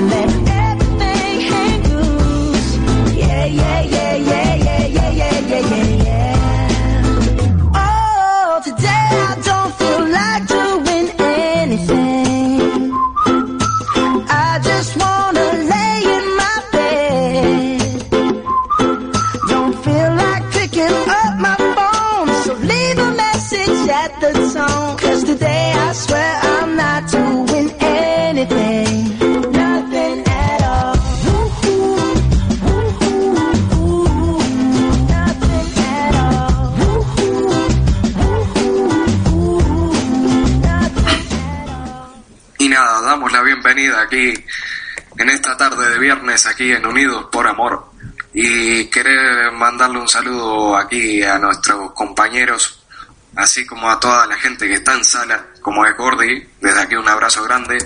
And then everything hangs loose. Yeah, yeah, yeah, yeah, bienvenida aquí en esta tarde de viernes aquí en Unidos por Amor. Y querer mandarle un saludo aquí a nuestros compañeros, así como a toda la gente que está en sala, como es Gordy, desde aquí un abrazo grande.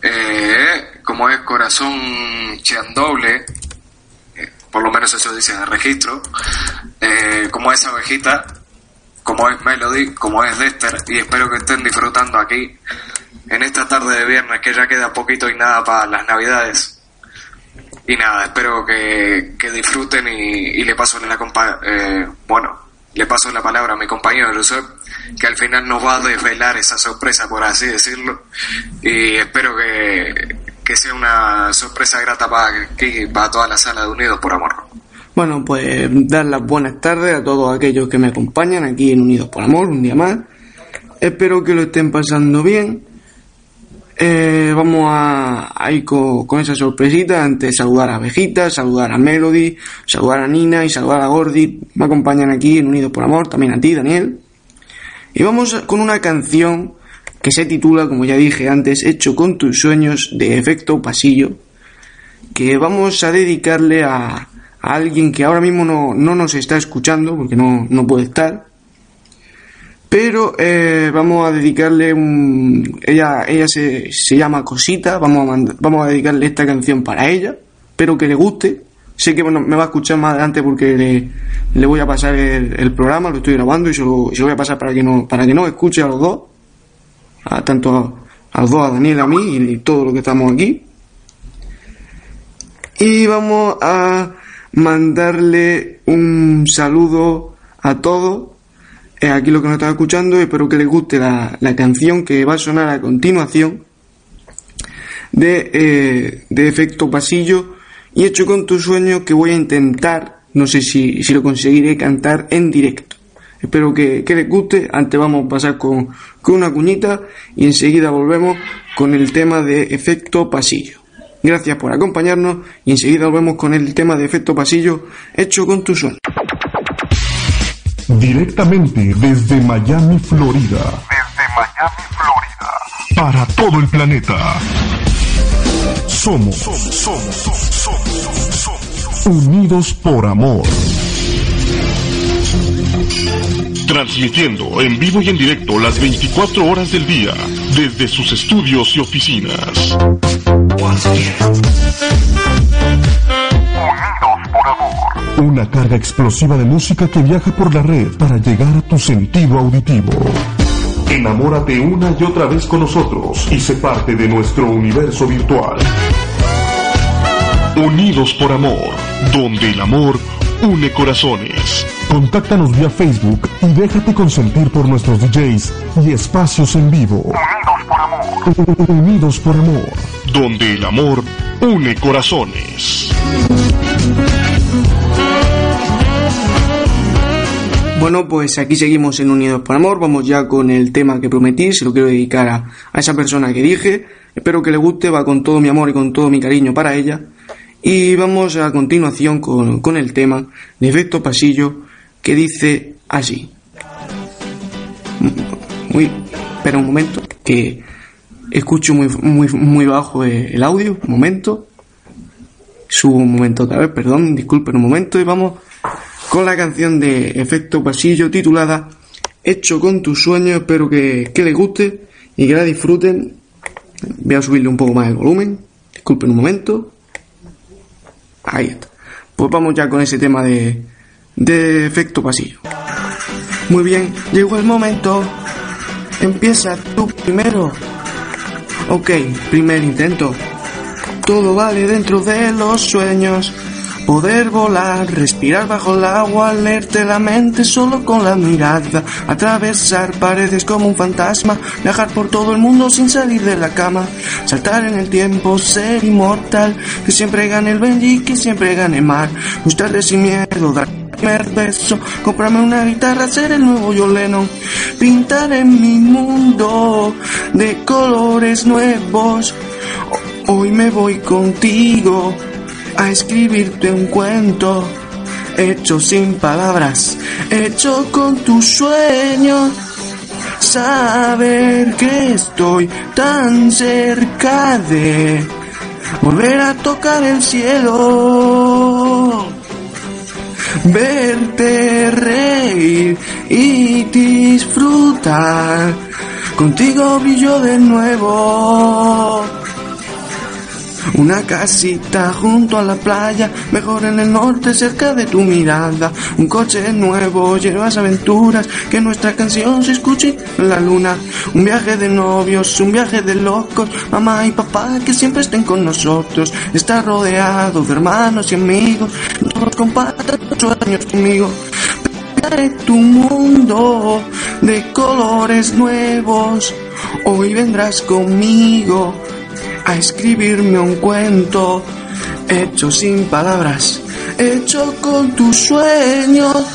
Eh, como es Corazón Cheandoble, eh, por lo menos eso dice en el registro, eh, como es Abejita, como es Melody, como es Lester, y espero que estén disfrutando aquí en esta tarde de viernes, que ya queda poquito y nada para las navidades. Y nada, espero que, que disfruten y, le paso la compa eh, bueno, le paso la palabra a mi compañero Josep, que al final nos va a desvelar esa sorpresa, por así decirlo, y espero que, que sea una sorpresa grata para, aquí, para toda la sala de Unidos por Amor. Bueno, pues dar las buenas tardes a todos aquellos que me acompañan aquí en Unidos por Amor, un día más. Espero que lo estén pasando bien. Eh, vamos a, ir con, con esa sorpresita. Antes saludar a Vejita, saludar a Melody, saludar a Nina y saludar a Gordy. Me acompañan aquí en Unidos por Amor, también a ti, Daniel. Y vamos con una canción que se titula, como ya dije antes, Hecho con tus sueños de efecto pasillo, que vamos a dedicarle a, a alguien que ahora mismo no, no nos está escuchando, porque no, no puede estar, pero eh, vamos a dedicarle un... Ella, ella se, se llama Cosita, vamos a, vamos a dedicarle esta canción para ella, espero que le guste. Sé que bueno, me va a escuchar más adelante porque le, le voy a pasar el, programa, lo estoy grabando y se lo, voy a pasar para que no, para que no escuche a los dos, a, tanto a, a los dos, a Daniel, a mí y, y todo lo que estamos aquí. Y vamos a mandarle un saludo a todos. Eh, aquí lo que nos están escuchando, espero que les guste la, la canción que va a sonar a continuación de, eh, de efecto pasillo y hecho con tu sueño que voy a intentar, no sé si, si lo conseguiré cantar en directo. Espero que, que les guste. Antes vamos a pasar con, con una cuñita y enseguida volvemos con el tema de efecto pasillo. Gracias por acompañarnos y enseguida volvemos con el tema de efecto pasillo hecho con tu sueño. Directamente desde Miami, Florida. Desde Miami, Florida. Para todo el planeta. Somos, somos, somos, somos, somos. Unidos por amor. Transmitiendo en vivo y en directo las 24 horas del día desde sus estudios y oficinas. Una carga explosiva de música que viaja por la red para llegar a tu sentido auditivo. Enamórate una y otra vez con nosotros y sé parte de nuestro universo virtual. Unidos por amor, donde el amor une corazones. Contáctanos vía Facebook y déjate consentir por nuestros DJs y espacios en vivo. Unidos por amor. Unidos por amor, donde el amor une corazones. Bueno, pues aquí seguimos en Unidos por Amor. Vamos ya con el tema que prometí. Se lo quiero dedicar a, a esa persona que dije. Espero que le guste. Va con todo mi amor y con todo mi cariño para ella. Y vamos a continuación con, con el tema de efecto pasillo que dice así. Muy, espera un momento que Escucho muy, muy, muy bajo el audio, un momento. Subo un momento otra vez, perdón, disculpen un momento y vamos con la canción de Efecto Pasillo titulada Hecho con tus sueños. Espero que, que les guste y que la disfruten. Voy a subirle un poco más el volumen. Disculpen un momento. Ahí está. Pues vamos ya con ese tema de, de efecto pasillo. Muy bien, llegó el momento. Empieza tú primero. Ok, primer intento. Todo vale dentro de los sueños. Poder volar, respirar bajo el agua, leerte la mente solo con la mirada, atravesar paredes como un fantasma, viajar por todo el mundo sin salir de la cama, saltar en el tiempo, ser inmortal, que siempre gane el Benji, que siempre gane Mar, gustarle sin miedo, dar primer beso, comprarme una guitarra, ser el nuevo Yoleno, pintar en mi mundo de colores nuevos. Hoy me voy contigo a escribirte un cuento hecho sin palabras, hecho con tus sueños. Saber que estoy tan cerca de volver a tocar el cielo, verte reír y disfrutar. Contigo brillo de nuevo. Una casita junto a la playa, mejor en el norte, cerca de tu mirada. Un coche nuevo, llevas aventuras, que nuestra canción se escuche en la luna. Un viaje de novios, un viaje de locos, mamá y papá que siempre estén con nosotros. Estar rodeado de hermanos y amigos, todos compartan sueños conmigo. Pintaré tu mundo de colores nuevos, hoy vendrás conmigo a escribirme un cuento hecho sin palabras, hecho con tus sueños.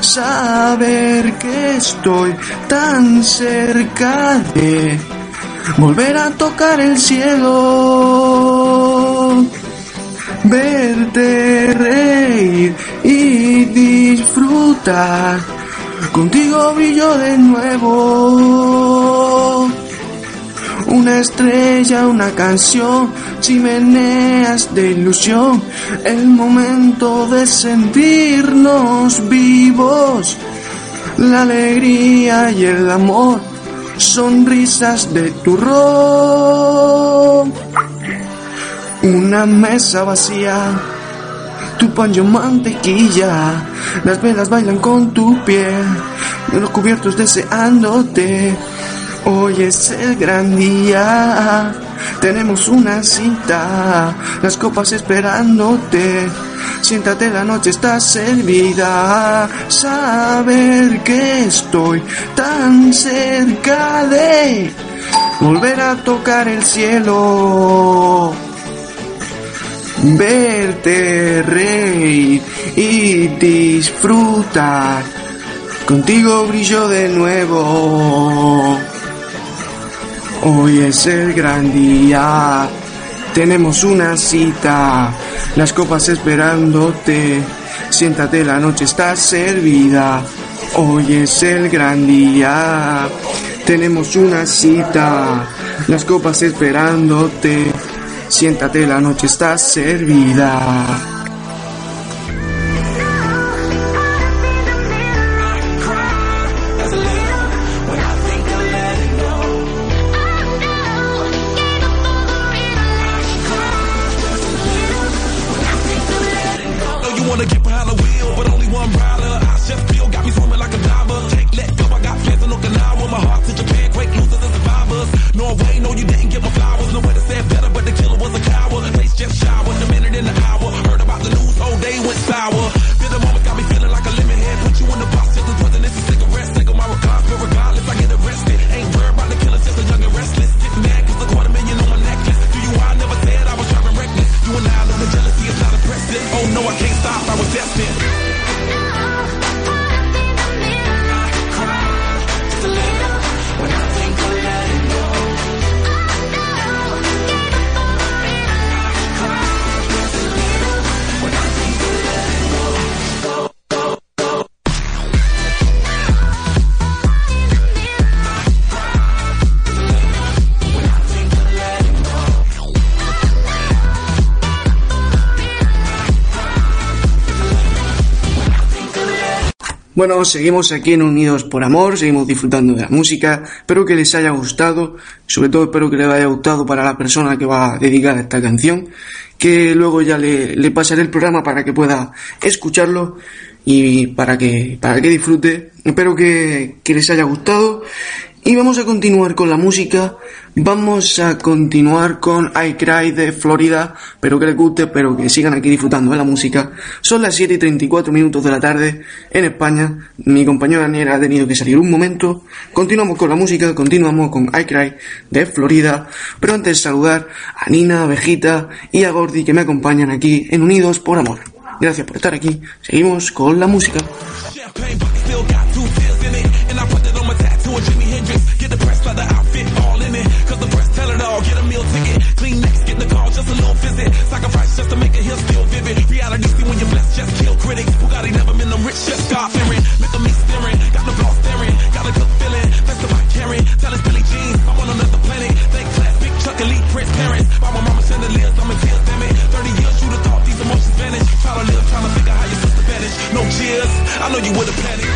Saber que estoy tan cerca de volver a tocar el cielo, verte reír y disfrutar. Contigo brillo de nuevo una estrella, una canción, chimeneas de ilusión, el momento de sentirnos vivos, la alegría y el amor, sonrisas de turrón, una mesa vacía. Tu pan mantequilla, las velas bailan con tu piel, los cubiertos deseándote, Hoy es el gran día, tenemos una cita, las copas esperándote. Siéntate, la noche está servida. Saber que estoy tan cerca de volver a tocar el cielo. Verte reír y disfrutar. Contigo brillo de nuevo. Hoy es el gran día, tenemos una cita, las copas esperándote, siéntate, la noche está servida. Hoy es el gran día, tenemos una cita, las copas esperándote, siéntate, la noche está servida. Bueno, seguimos aquí en Unidos por Amor, seguimos disfrutando de la música, espero que les haya gustado, sobre todo espero que les haya gustado para la persona que va a dedicar esta canción, que luego ya le, le pasaré el programa para que pueda escucharlo y para que, para que disfrute, espero que, que les haya gustado y vamos a continuar con la música. Vamos a continuar con I Cry de Florida. Espero que les guste, pero que sigan aquí disfrutando de la música. Son las 7 y 34 minutos de la tarde en España. Mi compañero Daniel ha tenido que salir un momento. Continuamos con la música, continuamos con I Cry de Florida. Pero antes saludar a Nina, a Vejita y a Gordy que me acompañan aquí en Unidos por Amor. Gracias por estar aquí. Seguimos con la música. Tell it all. Get a meal ticket. Clean next, get the call, just a little visit. Sacrifice just to make it here still vivid. Reality see when you're blessed, just kill critics. Bugatti never been them rich, just God fearing. Look at me staring, got the blood staring. Got a good feeling, that's the my carrying. Tell us Billy Jean, I'm on another planet. Think class, big Chuck, elite, Prince parents. By my mama chandeliers, I'm in tears, damn it. 30 years, you'd have thought these emotions vanish. Try to live, trying to figure how your sister vanished. No cheers, I know you would have panicked.